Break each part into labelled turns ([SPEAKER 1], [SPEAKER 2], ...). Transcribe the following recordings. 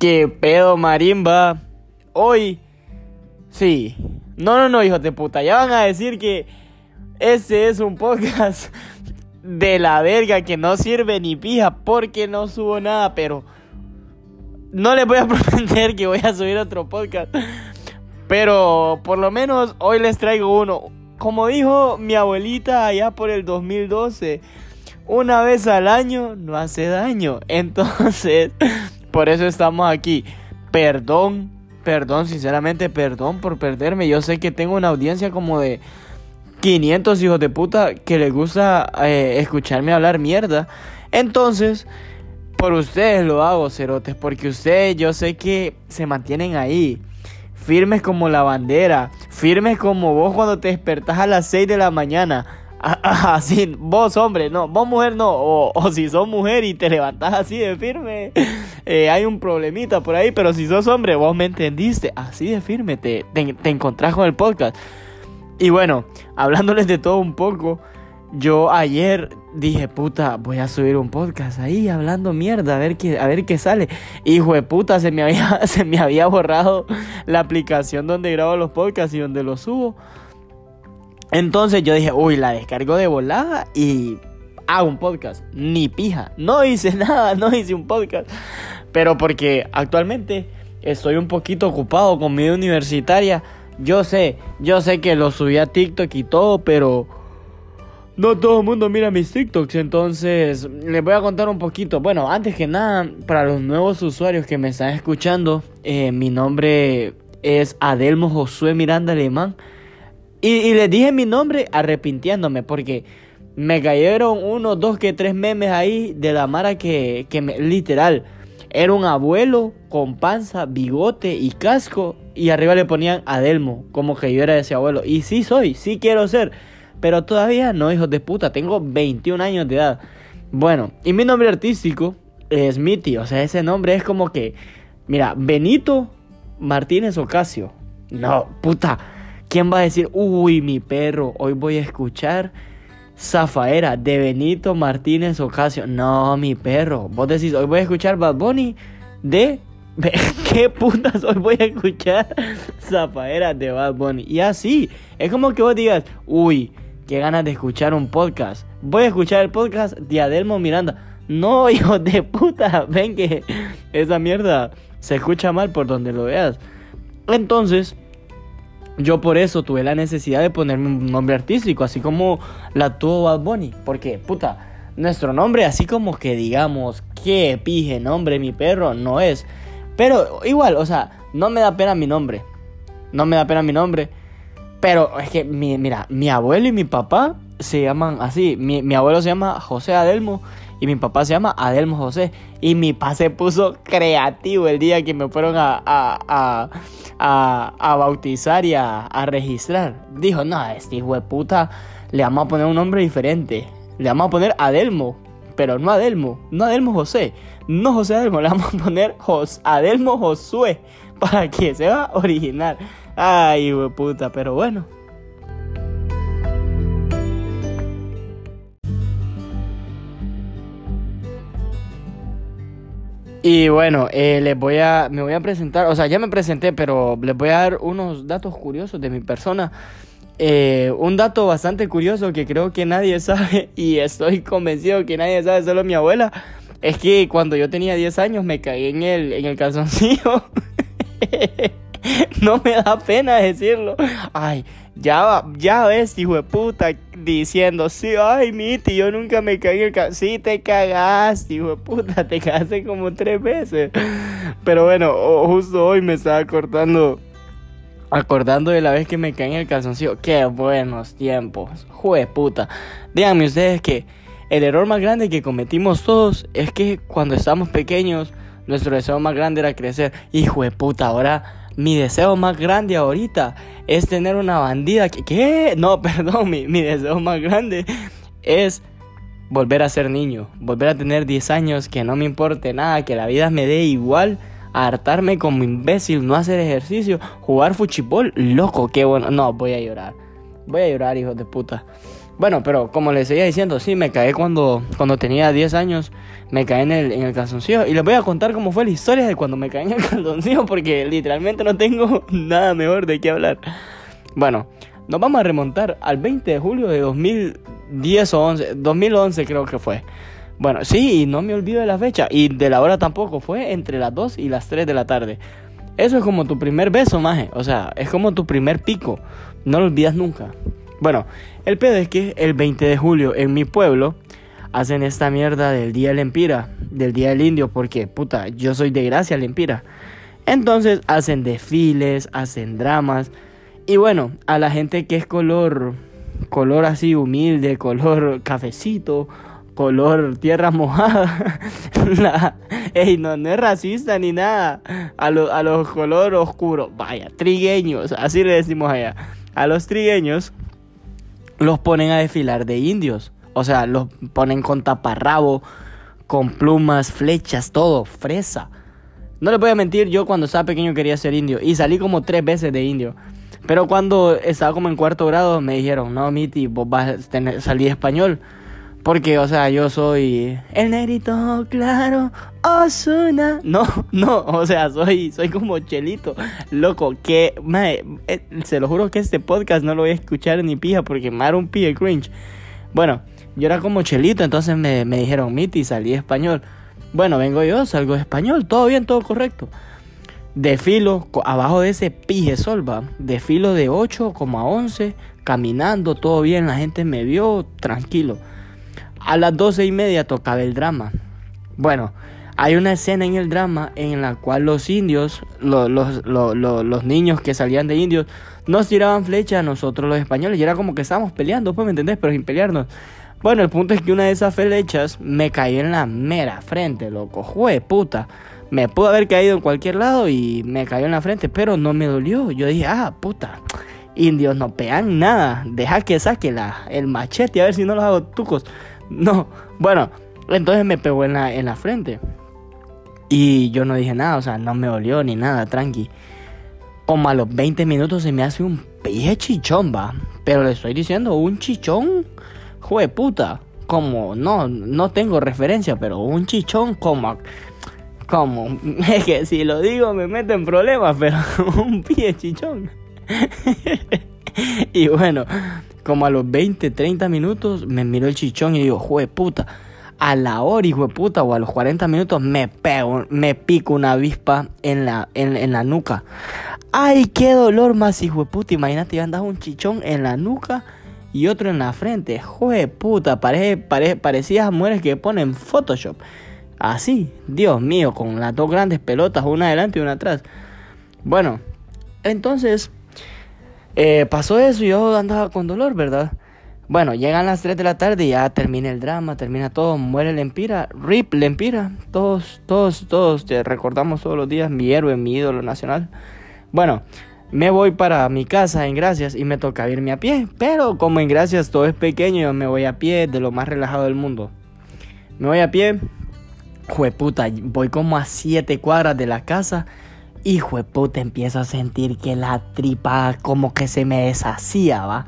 [SPEAKER 1] ¿Qué pedo, marimba? Hoy, sí. No, no, no, hijos de puta. Ya van a decir que ese es un podcast de la verga que no sirve ni pija porque no subo nada, pero no les voy a prometer que voy a subir otro podcast. Pero por lo menos hoy les traigo uno. Como dijo mi abuelita allá por el 2012, una vez al año no hace daño. Entonces, por eso estamos aquí. Perdón, perdón, sinceramente, perdón por perderme. Yo sé que tengo una audiencia como de 500 hijos de puta que les gusta eh, escucharme hablar mierda. Entonces, por ustedes lo hago, cerotes, porque ustedes yo sé que se mantienen ahí. Firmes como la bandera, firmes como vos cuando te despertás a las 6 de la mañana. Así, vos hombre, no, vos mujer no, o, si sos mujer y te levantás así de firme, eh, hay un problemita por ahí, pero si sos hombre, vos me entendiste, así de firme te, te, te encontrás con el podcast. Y bueno, hablándoles de todo un poco, yo ayer dije, puta, voy a subir un podcast ahí hablando mierda, a ver qué, a ver qué sale. Hijo de puta, se me, había, se me había borrado la aplicación donde grabo los podcasts y donde los subo. Entonces yo dije, uy, la descargo de volada y hago un podcast. Ni pija. No hice nada, no hice un podcast. Pero porque actualmente estoy un poquito ocupado con mi universitaria yo sé, yo sé que lo subí a TikTok y todo, pero no todo el mundo mira mis TikToks, entonces les voy a contar un poquito. Bueno, antes que nada, para los nuevos usuarios que me están escuchando, eh, mi nombre es Adelmo Josué Miranda Alemán. Y, les dije mi nombre arrepintiéndome porque me cayeron uno, dos, que tres memes ahí de la Mara que, que me, literal, era un abuelo con panza, bigote y casco y arriba le ponían Adelmo, como que yo era ese abuelo. Y sí soy, sí quiero ser, pero todavía no, hijos de puta, tengo 21 años de edad. Bueno, y mi nombre artístico es Mitty, o sea, ese nombre es como que, mira, Benito Martínez Ocasio. No, puta, ¿quién va a decir, uy, mi perro, hoy voy a escuchar Zafaera de Benito Martínez Ocasio? No, mi perro, vos decís, hoy voy a escuchar Bad Bunny de ¿Qué putas hoy voy a escuchar zafaera de Bad Bunny? Y así, es como que vos digas, uy, qué ganas de escuchar un podcast. Voy a escuchar el podcast de Adelmo Miranda. No, hijo de puta, ven que esa mierda se escucha mal por donde lo veas. Entonces, yo por eso tuve la necesidad de ponerme un nombre artístico, así como la tuvo Bad Bunny. Porque, puta, nuestro nombre, así como que digamos, qué pije nombre mi perro, no es. Pero igual, o sea, no me da pena mi nombre. No me da pena mi nombre. Pero es que, mira, mi abuelo y mi papá se llaman así. Mi, abuelo se llama José Adelmo y mi papá se llama Adelmo José. Y mi papá se puso creativo el día que me fueron a, a, a, a bautizar y a, registrar. Dijo, no, este hijo de puta le vamos a poner un nombre diferente. Le vamos a poner Adelmo pero no Adelmo, no Adelmo José, no José Adelmo, le vamos a poner Jos, Adelmo Josué para que sea original. Ay, puta, pero bueno. Y bueno, eh, les voy a, me voy a presentar, o sea, ya me presenté, pero les voy a dar unos datos curiosos de mi persona. Eh, un dato bastante curioso que creo que nadie sabe y estoy convencido que nadie sabe, solo mi abuela, es que cuando yo tenía 10 años me caí en el, en el calzoncillo. no me da pena decirlo. Ay, ya, ya ves, hijo de puta, diciendo, sí, ay, Miti, yo nunca me caí en el calzoncillo. Sí, te cagaste, hijo de puta, te cagaste como tres veces. Pero bueno, justo hoy me estaba cortando acordando de la vez que me caí en el calzoncillo. Qué buenos tiempos. Jue puta. Díganme ustedes que el error más grande que cometimos todos es que cuando estábamos pequeños, nuestro deseo más grande era crecer. Hijo de puta, ahora mi deseo más grande ahorita es tener una bandida. que ¿Qué? No, perdón, mi, mi deseo más grande es volver a ser niño. Volver a tener 10 años, que no me importe nada, que la vida me dé igual hartarme como imbécil, no hacer ejercicio, jugar fútbol, loco, qué bueno. No, voy a llorar. Voy a llorar, hijo de puta. Bueno, pero como les seguía diciendo, sí, me caí cuando, cuando tenía 10 años, me caí en el, en el calzoncillo. Y les voy a contar cómo fue la historia de cuando me caí en el calzoncillo, porque literalmente no tengo nada mejor de qué hablar. Bueno, nos vamos a remontar al 20 de julio de 2010 o 11, 2011 creo que fue. Bueno, sí, y no me olvido de la fecha, y de la hora tampoco, fue entre las 2 y las 3 de la tarde. Eso es como tu primer beso, maje. O sea, es como tu primer pico. No lo olvidas nunca. Bueno, el pedo es que el 20 de julio en mi pueblo hacen esta mierda del Día del Empira, del Día del Indio, porque puta, yo soy de Gracia Lempira. Entonces hacen desfiles, hacen dramas. Y bueno, a la gente que es color, color así humilde, color cafecito, color tierra mojada. ey, no, no es racista ni nada. A, a los color oscuro, vaya, trigueños, así le decimos allá. A los trigueños los ponen a desfilar de indios. O sea, los ponen con taparrabo, con plumas, flechas, todo, fresa. No le voy a mentir, yo cuando estaba pequeño quería ser indio y salí como tres veces de indio. Pero cuando estaba como en cuarto grado me dijeron, no, Miti, vos vas a salir español. Porque, o sea, yo soy el negrito claro, Osuna. No, no, o sea, soy, soy como Chelito, loco, que, eh, se lo juro que este podcast no lo voy a escuchar ni pija porque me un pie cringe. Bueno, yo era como Chelito, entonces me, me dijeron, Miti, salí español. Bueno, vengo yo, salgo español, todo bien, todo correcto. Desfilo abajo de ese pije sol, va. Desfilo de 8 como a 11, caminando, todo bien, la gente me vio tranquilo. A las doce y media tocaba el drama. Bueno, hay una escena en el drama en la cual los indios, los, los, los, niños que salían de indios, nos tiraban flechas a nosotros los españoles. Y era como que estábamos peleando, pues, ¿me entendés? Pero sin pelearnos. Bueno, el punto es que una de esas flechas me cayó en la mera frente, loco. Jue puta. Me pudo haber caído en cualquier lado y me cayó en la frente, pero no me dolió. Yo dije, ah, puta. Indios no pegan nada. Deja que saque la, el machete a ver si no los hago tucos. No, bueno, entonces me pegó en la, en la frente. Y yo no dije nada, o sea, no me dolió ni nada, tranqui. Como a los 20 minutos se me hace un pije chichón, va. Pero le estoy diciendo, un chichón, jue puta. Como, no, no tengo referencia, pero un chichón como, como, es que si lo digo me meto en problemas, pero un pie chichón. y bueno, como a los 20, 30 minutos me miró el chichón y digo, jue puta. A la hora, hijo de puta, o a los 40 minutos me pego, me pico una avispa en la, en, la nuca. Ay, qué dolor más, hijo de puta. Imagínate, ya andas un chichón en la nuca y otro en la frente. Jue puta, parece, parece, parecías mujeres que ponen Photoshop. Así, Dios mío, con las dos grandes pelotas, una adelante y una atrás. Bueno, entonces eh, pasó eso y yo andaba con dolor, ¿verdad? Bueno, llegan las 3 de la tarde y ya termina el drama, termina todo, muere Lempira, RIP Lempira, todos, todos, todos, te recordamos todos los días, mi héroe, mi ídolo nacional. Bueno, me voy para mi casa en Gracias y me toca irme a pie, pero como en Gracias todo es pequeño, yo me voy a pie de lo más relajado del mundo. Me voy a pie, jueputa, voy como a 7 cuadras de la casa hijo de puta, empiezo a sentir que la tripa como que se me deshacía, ¿va?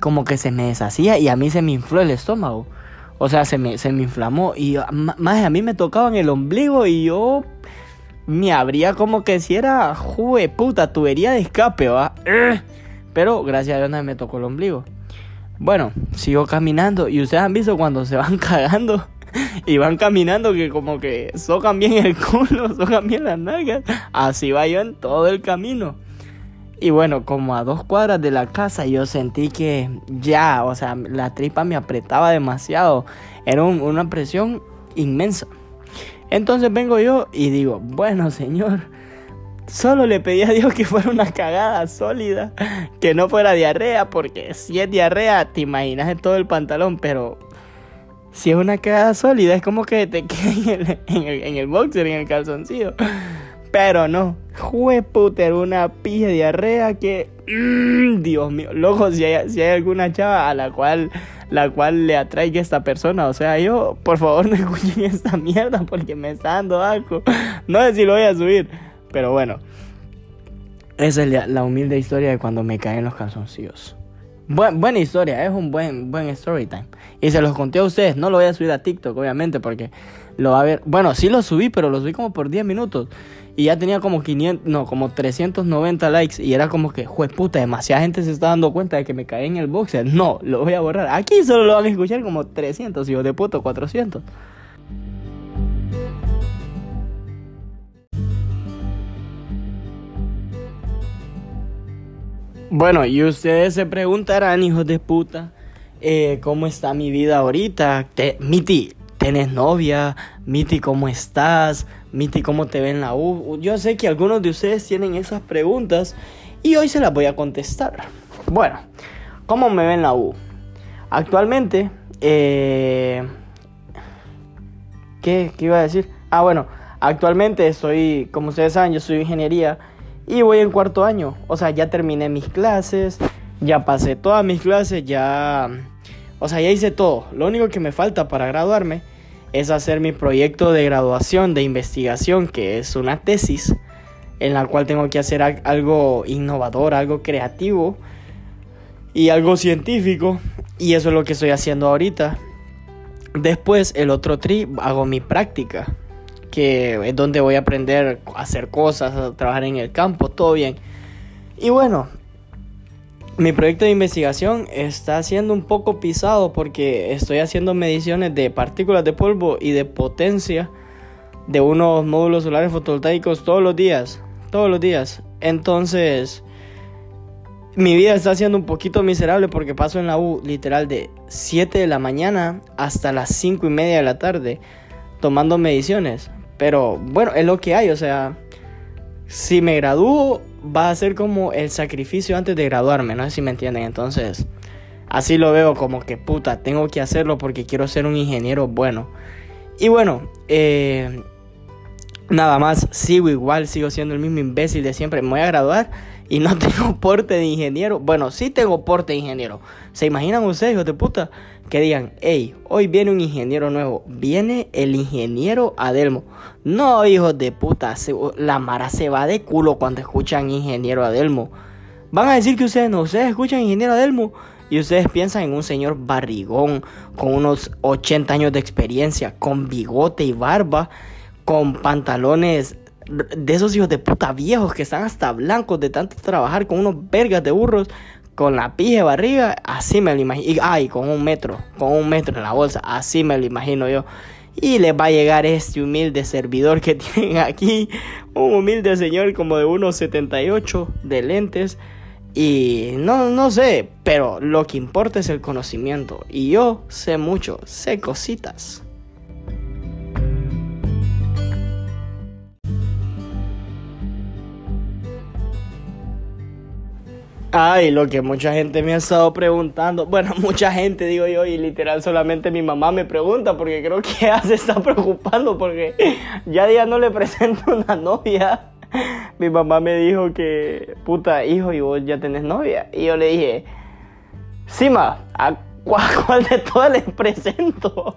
[SPEAKER 1] Como que se me deshacía y a mí se me infló el estómago. O sea, se me, se me inflamó y más a mí me tocaban el ombligo y yo me abría como que si era, jue puta, tubería de escape, ¿va? Pero gracias a Dios no me tocó el ombligo. Bueno, sigo caminando y ustedes han visto cuando se van cagando y van caminando que como que socan bien el culo, socan bien las nalgas. Así va yo en todo el camino. Y bueno, como a dos cuadras de la casa yo sentí que ya, o sea, la tripa me apretaba demasiado. Era una presión inmensa. Entonces vengo yo y digo, bueno señor, solo le pedí a Dios que fuera una cagada sólida, que no fuera diarrea, porque si es diarrea te imaginas en todo el pantalón, pero si es una cagada sólida, es como que te queda en el, en el, boxer, en el calzoncillo. Pero no, jueputer, una pija diarrea que. Mm, Dios mío, loco, si hay, si hay alguna chava a la cual, la cual le atraiga esta persona, o sea, yo, por favor, no escuchen esta mierda porque me está dando algo. No sé si lo voy a subir, pero bueno. Esa es la humilde historia de cuando me caen los calzoncillos. Buena historia, es un buen, buen story time. Y se los conté a ustedes, no lo voy a subir a TikTok, obviamente, porque lo va a ver. Bueno, sí lo subí, pero lo subí como por 10 minutos. Y ya tenía como 500, no, como 390 likes. Y era como que, juez puta, demasiada gente se está dando cuenta de que me caí en el boxer. No, lo voy a borrar. Aquí solo lo van a escuchar como 300, hijos de puto, 400. Bueno, y ustedes se preguntarán, hijos de puta, eh, ¿cómo está mi vida ahorita? Miti, ¿tenés novia? Miti, ¿cómo estás? Miti, ¿cómo te ven la U? Yo sé que algunos de ustedes tienen esas preguntas y hoy se las voy a contestar. Bueno, ¿cómo me ven la U? Actualmente, eh, ¿qué, ¿qué iba a decir? Ah, bueno, actualmente soy, como ustedes saben, yo soy ingeniería y voy en cuarto año. O sea, ya terminé mis clases, ya pasé todas mis clases, ya... O sea, ya hice todo. Lo único que me falta para graduarme es hacer mi proyecto de graduación de investigación, que es una tesis en la cual tengo que hacer algo innovador, algo creativo y algo científico. Y eso es lo que estoy haciendo ahorita. Después, el otro tri, hago mi práctica que es donde voy a aprender a hacer cosas, a trabajar en el campo, todo bien. Y bueno, mi proyecto de investigación está siendo un poco pisado porque estoy haciendo mediciones de partículas de polvo y de potencia de unos módulos solares fotovoltaicos todos los días, todos los días. Entonces, mi vida está siendo un poquito miserable porque paso en la U literal de 7 de la mañana hasta las 5 y media de la tarde tomando mediciones. Pero bueno, es lo que hay, o sea, si me gradúo va a ser como el sacrificio antes de graduarme, no sé si me entienden. Entonces, así lo veo como que puta, tengo que hacerlo porque quiero ser un ingeniero bueno. Y bueno, eh, nada más, sigo igual, sigo siendo el mismo imbécil de siempre. Me voy a graduar y no tengo porte de ingeniero. Bueno, sí tengo porte de ingeniero. ¿Se imaginan ustedes, hijos de puta? Que digan, hey, hoy viene un ingeniero nuevo. Viene el ingeniero Adelmo. No, hijos de puta, la mara se va de culo cuando escuchan ingeniero Adelmo. Van a decir que ustedes no, ustedes escuchan ingeniero Adelmo. Y ustedes piensan en un señor barrigón, con unos 80 años de experiencia, con bigote y barba, con pantalones de esos hijos de puta viejos que están hasta blancos de tanto trabajar con unos vergas de burros, con la pija de barriga, así me lo imagino. Ay, con un metro, con un metro en la bolsa, así me lo imagino yo. Y les va a llegar este humilde servidor que tienen aquí, un humilde señor como de unos 78 de lentes. Y no, no sé, pero lo que importa es el conocimiento. Y yo sé mucho, sé cositas. Ay, lo que mucha gente me ha estado preguntando. Bueno, mucha gente digo yo y literal solamente mi mamá me pregunta porque creo que ella se está preocupando porque ya ya no le presento una novia. Mi mamá me dijo que, puta, hijo, y vos ya tenés novia. Y yo le dije, sí, ma, ¿a cuál, de todas les presento?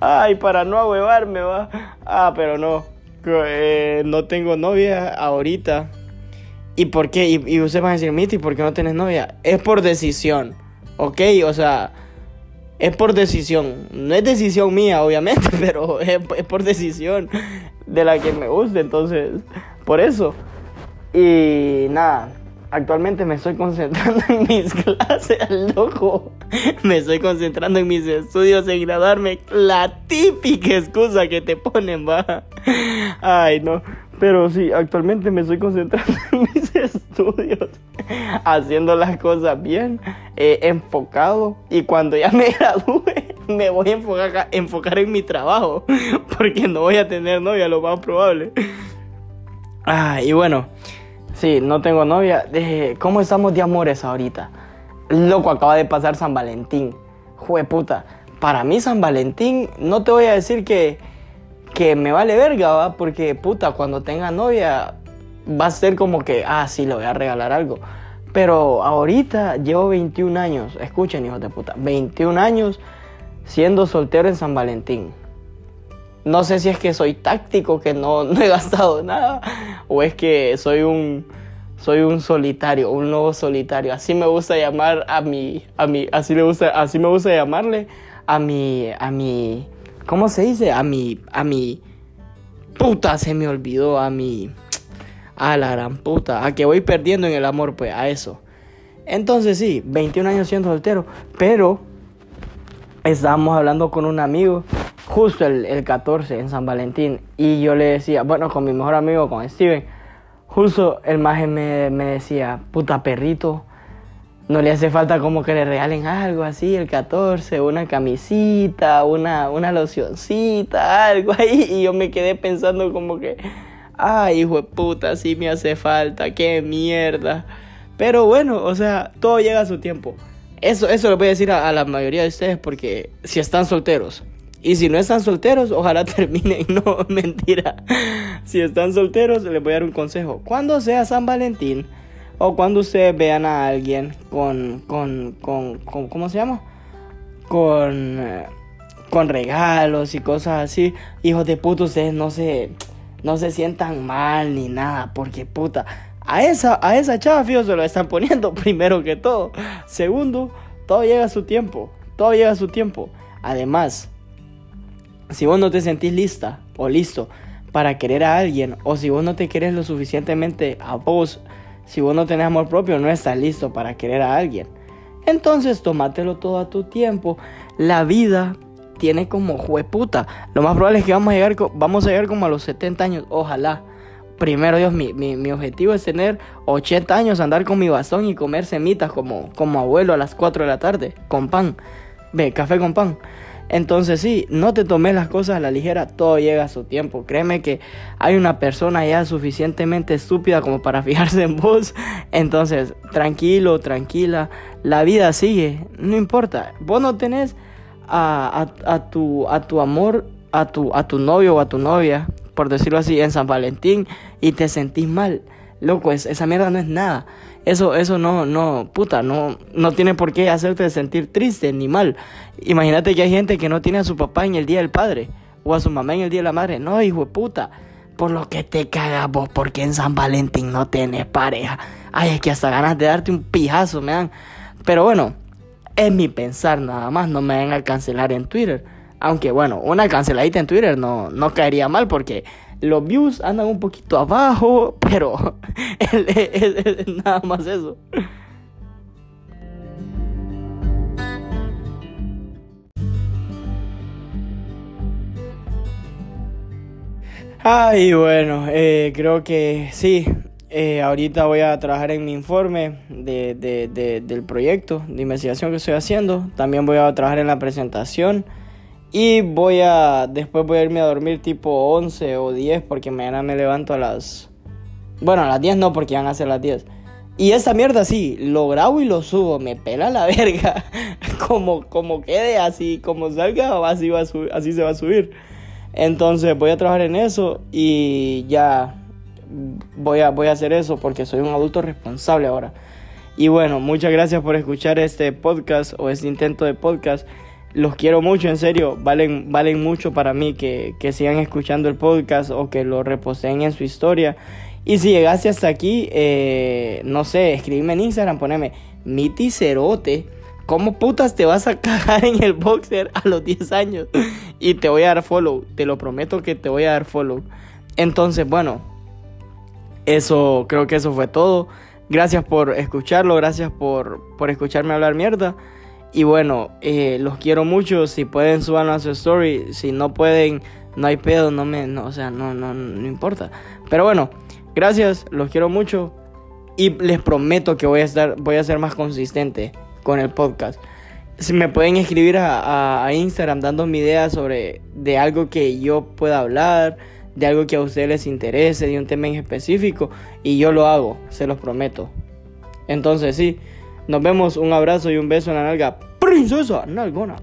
[SPEAKER 1] Ay, para no ahuevarme, va. Ah, pero no. Eh, no tengo novia ahorita. ¿Y por qué? Y, y ustedes van a decir, Miti, ¿por qué no tienes novia? Es por decisión, ¿ok? O sea, es por decisión. No es decisión mía, obviamente, pero es, por decisión de la que me gusta, entonces, por eso. Y nada, actualmente me estoy concentrando en mis clases, loco. Me estoy concentrando en mis estudios, en graduarme. La típica excusa que te ponen, va. Ay, no. Pero sí, actualmente me estoy concentrando en mis estudios, haciendo las cosas bien, enfocado. Y cuando ya me gradúe, me voy a enfocar, enfocar en mi trabajo, porque no voy a tener novia, lo más probable. Ah, y bueno, sí, no tengo novia. ¿Cómo estamos de amores ahorita? Loco, acaba de pasar San Valentín. Jue puta. Para mí, San Valentín, no te voy a decir que que me vale verga, ¿va? Porque puta, cuando tenga novia va a ser como que, ah, sí, le voy a regalar algo. Pero ahorita llevo 21 años, escuchen hijos de puta, 21 años siendo soltero en San Valentín. No sé si es que soy táctico, que no, no he gastado nada, o es que soy un soy un solitario, un lobo solitario. Así me gusta llamar a mi, a mi, así me gusta, así me gusta llamarle a mi, a mi, ¿cómo se dice? A mi, a mi, puta, se me olvidó, a mi, a la gran puta, a que voy perdiendo en el amor, pues, a eso. Entonces sí, 21 años siendo soltero, pero estábamos hablando con un amigo justo el, el 14 en San Valentín y yo le decía, bueno, con mi mejor amigo, con Steven, Justo el maje me, me, decía, puta perrito, no le hace falta como que le regalen algo así el 14, una camisita, una, una locioncita, algo ahí. Y yo me quedé pensando como que, ay, hijo de puta, sí me hace falta, qué mierda. Pero bueno, o sea, todo llega a su tiempo. Eso, eso lo voy a decir a la mayoría de ustedes porque si están solteros, y si no están solteros, ojalá terminen. No, mentira. Si están solteros, les voy a dar un consejo. Cuando sea San Valentín, o cuando ustedes vean a alguien con, con, con, con ¿cómo se llama? Con, eh, con regalos y cosas así. Hijos de puta, ustedes no se, no se sientan mal ni nada. Porque puta, a esa, a esa chava, fío, se lo están poniendo primero que todo. Segundo, todo llega a su tiempo. Todo llega a su tiempo. Además, si vos no te sentís lista o listo para querer a alguien, o si vos no te querés lo suficientemente a vos, si vos no tenés amor propio, no estás listo para querer a alguien. Entonces, tómatelo todo a tu tiempo. La vida tiene como jueputa. Lo más probable es que vamos a llegar, vamos a llegar como a los 70 años. Ojalá. Primero Dios, mi, mi, objetivo es tener 80 años, andar con mi bastón y comer semitas como, como abuelo a las 4 de la tarde, con pan. Ve, café con pan. Entonces sí, no te tomes las cosas a la ligera, todo llega a su tiempo. Créeme que hay una persona ya suficientemente estúpida como para fijarse en vos. Entonces, tranquilo, tranquila, la vida sigue, no importa. Vos no tenés a, tu, a tu amor, a tu, a tu novio o a tu novia, por decirlo así, en San Valentín y te sentís mal. Loco, esa mierda no es nada. Eso, eso no, no, puta, no, no tiene por qué hacerte sentir triste ni mal. Imagínate que hay gente que no tiene a su papá en el día del padre o a su mamá en el día de la madre. No, hijo de puta. Por lo que te cagas vos, porque en San Valentín no tenés pareja. Ay, es que hasta ganas de darte un pijazo me dan. Pero bueno, es mi pensar nada más. No me van a cancelar en Twitter. Aunque bueno, una canceladita en Twitter no, no caería mal porque los views andan un poquito abajo, pero es, nada más eso. Ay, bueno, eh, creo que sí. Eh, ahorita voy a trabajar en mi informe de, de, del proyecto de investigación que estoy haciendo. También voy a trabajar en la presentación. Y voy a. Después voy a irme a dormir tipo 11 o 10 porque mañana me levanto a las. Bueno, a las 10 no porque van a ser las 10. Y esta mierda sí, lo grabo y lo subo, me pela la verga. como, como quede, así como salga, así, va a así se va a subir. Entonces voy a trabajar en eso y ya voy a, voy a hacer eso porque soy un adulto responsable ahora. Y bueno, muchas gracias por escuchar este podcast o este intento de podcast los quiero mucho, en serio, valen, valen mucho para mí que, sigan escuchando el podcast o que lo reposeen en su historia. Y si llegaste hasta aquí, eh, no sé, escríbeme en Instagram, poneme Miti Cerote. ¿Cómo putas te vas a cagar en el boxer a los 10 años? Y te voy a dar follow, te lo prometo que te voy a dar follow. Entonces, bueno, eso, creo que eso fue todo. Gracias por escucharlo, gracias por, por escucharme hablar mierda. Y bueno, eh, los quiero mucho. Si pueden, suban a su story. Si no pueden, no hay pedo. No me, no, o sea, no, no, no importa. Pero bueno, gracias. Los quiero mucho. Y les prometo que voy a estar, voy a ser más consistente con el podcast. Si me pueden escribir a, a, Instagram dándome ideas sobre de algo que yo pueda hablar, de algo que a ustedes les interese, de un tema en específico, y yo lo hago, se los prometo. Entonces sí. Nos vemos, un abrazo y un beso en la nalga. Princesa Nalgona.